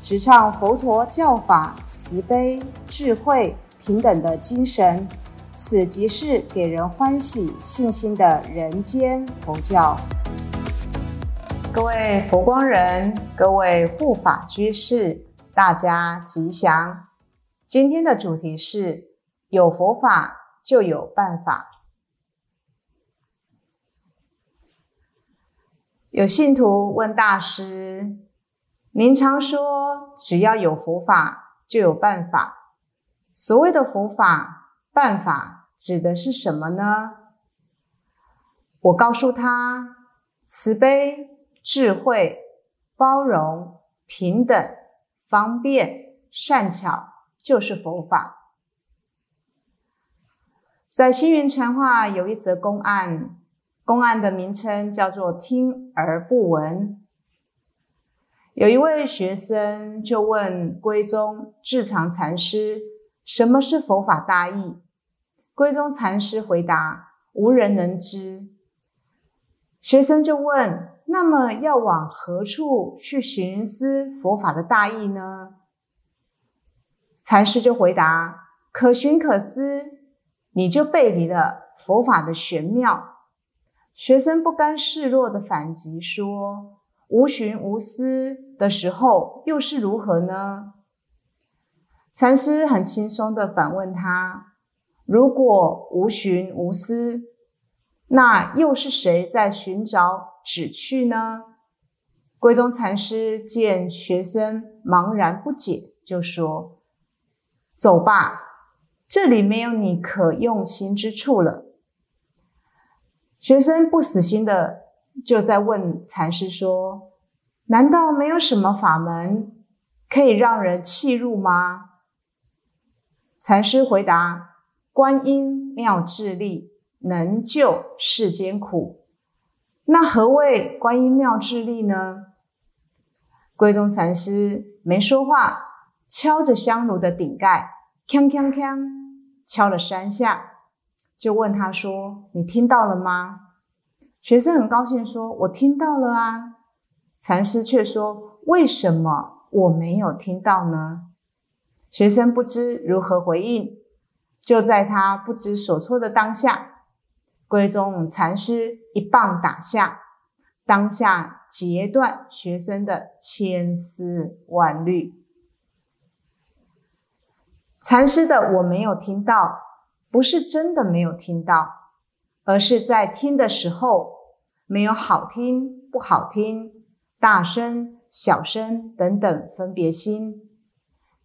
直唱佛陀教法慈悲、智慧、平等的精神。此即是给人欢喜、信心的人间佛教。各位佛光人，各位护法居士，大家吉祥。今天的主题是：有佛法就有办法。有信徒问大师：“您常说只要有佛法就有办法，所谓的佛法？”办法指的是什么呢？我告诉他：慈悲、智慧、包容、平等、方便、善巧，就是佛法。在星云禅话有一则公案，公案的名称叫做“听而不闻”。有一位学生就问归宗智常禅师：“什么是佛法大义？”归宗禅师回答：“无人能知。”学生就问：“那么要往何处去寻思佛法的大义呢？”禅师就回答：“可寻可思，你就背离了佛法的玄妙。”学生不甘示弱的反击说：“无寻无思的时候，又是如何呢？”禅师很轻松的反问他。如果无寻无思，那又是谁在寻找旨趣呢？归宗禅师见学生茫然不解，就说：“走吧，这里没有你可用心之处了。”学生不死心的就在问禅师说：“难道没有什么法门可以让人弃入吗？”禅师回答。观音妙智力能救世间苦，那何谓观音妙智力呢？归宗禅师没说话，敲着香炉的顶盖，锵锵锵，敲了三下，就问他说：“你听到了吗？”学生很高兴说：“我听到了啊。”禅师却说：“为什么我没有听到呢？”学生不知如何回应。就在他不知所措的当下，归宗禅师一棒打下，当下截断学生的千丝万缕。禅师的我没有听到，不是真的没有听到，而是在听的时候没有好听不好听、大声小声等等分别心。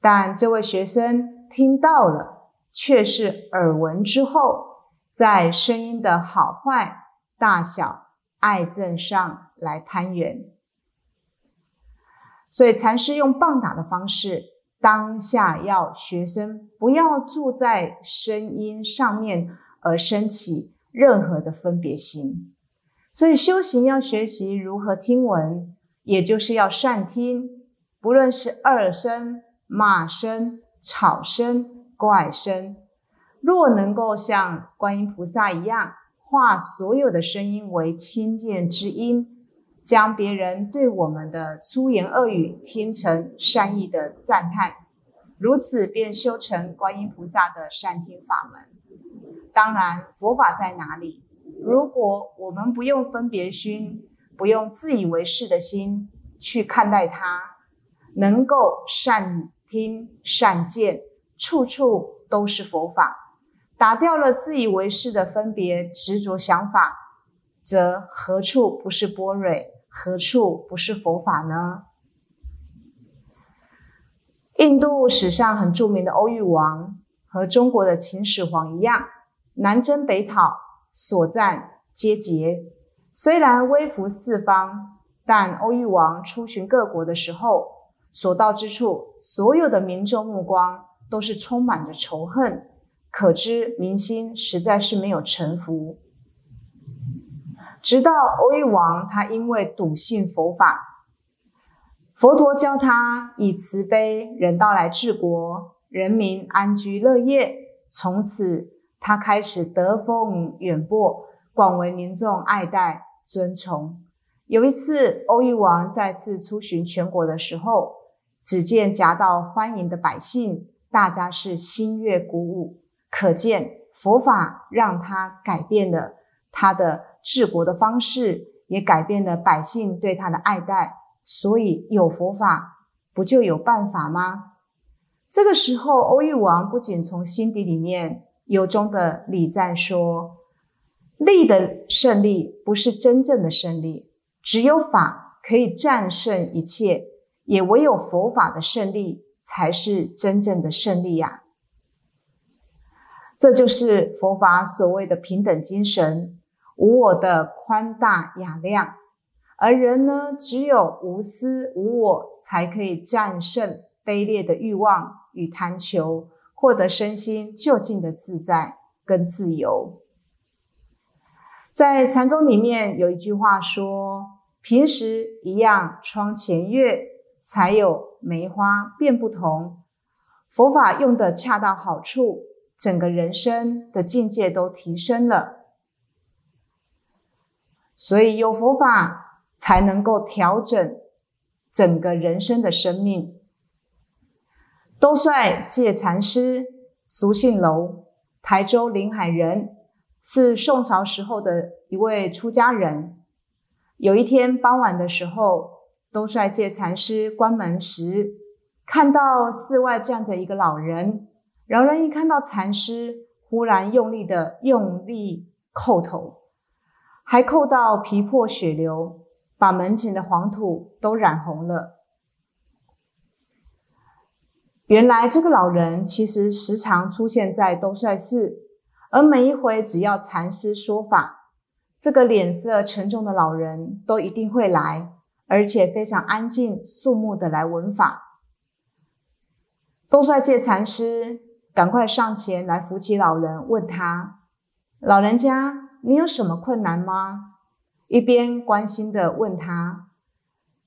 但这位学生听到了。却是耳闻之后，在声音的好坏、大小、爱憎上来攀缘。所以禅师用棒打的方式，当下要学生不要住在声音上面而升起任何的分别心。所以修行要学习如何听闻，也就是要善听，不论是二声、骂声、吵声。怪声，若能够像观音菩萨一样，化所有的声音为清净之音，将别人对我们的粗言恶语听成善意的赞叹，如此便修成观音菩萨的善听法门。当然，佛法在哪里？如果我们不用分别心，不用自以为是的心去看待它，能够善听善见。处处都是佛法，打掉了自以为是的分别执着想法，则何处不是般若？何处不是佛法呢？印度史上很著名的欧玉王，和中国的秦始皇一样，南征北讨，所战皆捷。虽然威服四方，但欧玉王出巡各国的时候，所到之处，所有的民众目光都是充满着仇恨，可知民心实在是没有臣服。直到欧玉王，他因为笃信佛法，佛陀教他以慈悲人道来治国，人民安居乐业。从此，他开始德风远播，广为民众爱戴尊崇。有一次，欧玉王再次出巡全国的时候，只见夹道欢迎的百姓，大家是心悦鼓舞，可见佛法让他改变了他的。治国的方式也改变了百姓对他的爱戴，所以有佛法不就有办法吗？这个时候，欧玉王不仅从心底里面由衷的礼赞说：“利的胜利不是真正的胜利，只有法可以战胜一切，也唯有佛法的胜利才是真正的胜利呀！”这就是佛法所谓的平等精神。无我的宽大雅量，而人呢，只有无私无我，才可以战胜卑劣的欲望与贪求，获得身心就近的自在跟自由。在禅宗里面有一句话说：“平时一样窗前月，才有梅花变不同。”佛法用的恰到好处，整个人生的境界都提升了。所以有佛法才能够调整整个人生的生命。都帅戒禅师，俗姓楼，台州临海人，是宋朝时候的一位出家人。有一天傍晚的时候，兜率戒禅师关门时，看到寺外站着一个老人。老人一看到禅师，忽然用力的用力叩头。还扣到皮破血流，把门前的黄土都染红了。原来这个老人其实时常出现在兜率寺，而每一回只要禅师说法，这个脸色沉重的老人都一定会来，而且非常安静肃穆的来闻法。兜率戒禅师赶快上前来扶起老人，问他：“老人家。”你有什么困难吗？一边关心的问他，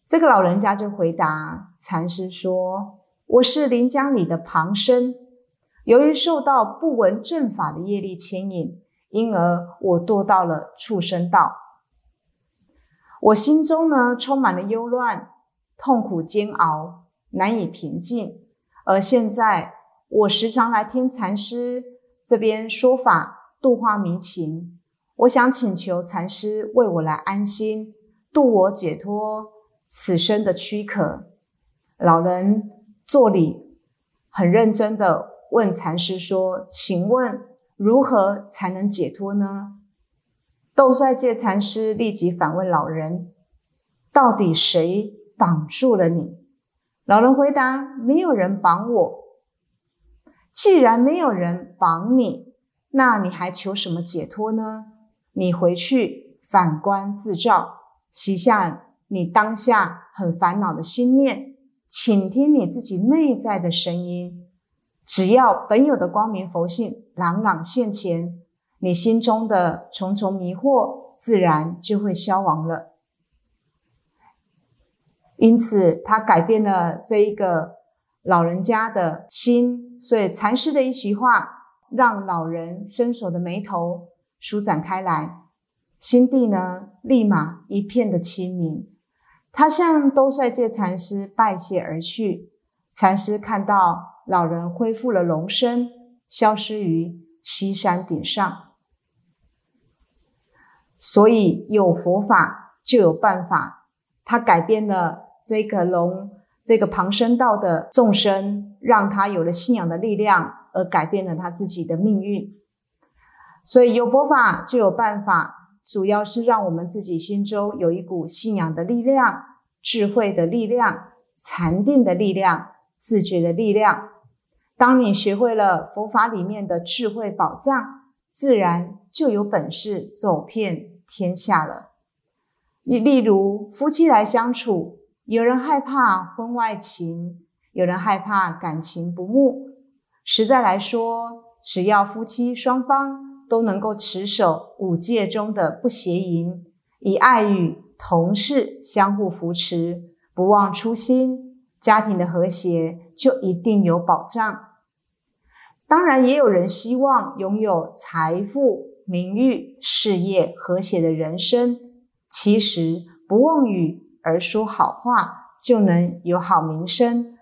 这个老人家就回答禅师说：“我是临江里的旁生，由于受到不闻正法的业力牵引，因而我堕到了畜生道。我心中呢充满了忧乱、痛苦、煎熬，难以平静。而现在我时常来听禅师这边说法，度化迷情。”我想请求禅师为我来安心，度我解脱此生的躯壳。老人作礼，很认真的问禅师说：“请问如何才能解脱呢？”斗率戒禅师立即反问老人：“到底谁绑住了你？”老人回答：“没有人绑我。既然没有人绑你，那你还求什么解脱呢？”你回去反观自照，洗下你当下很烦恼的心念，倾听你自己内在的声音。只要本有的光明佛性朗朗现前，你心中的重重迷惑自然就会消亡了。因此，他改变了这一个老人家的心。所以，禅师的一席话，让老人伸手的眉头。舒展开来，心地呢，立马一片的清明。他向兜率界禅师拜谢而去。禅师看到老人恢复了龙身，消失于西山顶上。所以有佛法就有办法。他改变了这个龙这个旁生道的众生，让他有了信仰的力量，而改变了他自己的命运。所以有佛法就有办法，主要是让我们自己心中有一股信仰的力量、智慧的力量、禅定的力量、自觉的力量。当你学会了佛法里面的智慧宝藏，自然就有本事走遍天下了。你例如夫妻来相处，有人害怕婚外情，有人害怕感情不睦。实在来说，只要夫妻双方都能够持守五戒中的不邪淫，以爱与同事相互扶持，不忘初心，家庭的和谐就一定有保障。当然，也有人希望拥有财富、名誉、事业和谐的人生。其实，不妄语而说好话，就能有好名声；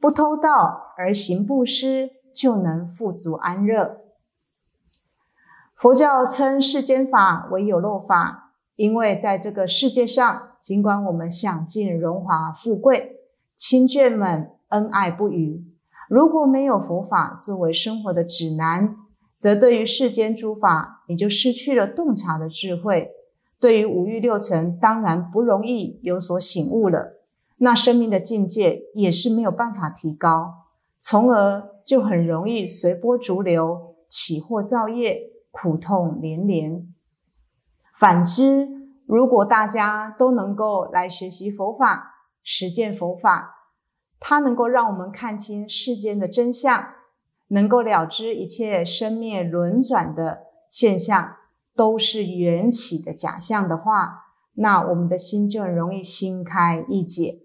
不偷盗而行布施，就能富足安乐。佛教称世间法为有漏法，因为在这个世界上，尽管我们享尽荣华富贵，亲眷们恩爱不渝。如果没有佛法作为生活的指南，则对于世间诸法，你就失去了洞察的智慧。对于五欲六尘，当然不容易有所醒悟了。那生命的境界也是没有办法提高，从而就很容易随波逐流，起祸造业，苦痛连连。反之，如果大家都能够来学习佛法，实践佛法。它能够让我们看清世间的真相，能够了知一切生灭轮转的现象都是缘起的假象的话，那我们的心就很容易心开意解。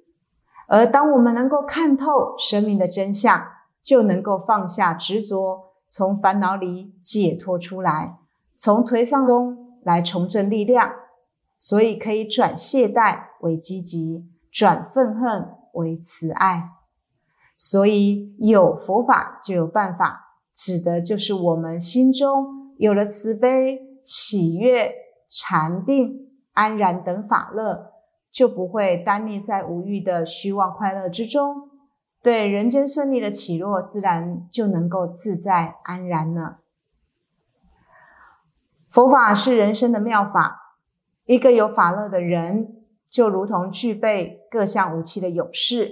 而当我们能够看透生命的真相，就能够放下执着，从烦恼里解脱出来，从颓丧中来重振力量。所以可以转懈怠为积极，转愤恨。为慈爱，所以有佛法就有办法，指的就是我们心中有了慈悲、喜悦、禅定、安然等法乐，就不会单立在无欲的虚妄快乐之中，对人间顺利的起落，自然就能够自在安然了。佛法是人生的妙法，一个有法乐的人。就如同具备各项武器的勇士，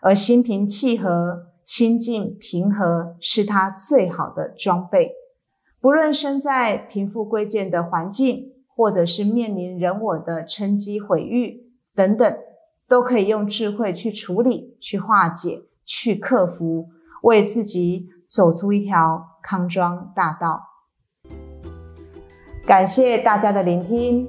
而心平气和、心境平和是他最好的装备。不论身在贫富贵贱的环境，或者是面临人我的称讥毁誉等等，都可以用智慧去处理、去化解、去克服，为自己走出一条康庄大道。感谢大家的聆听。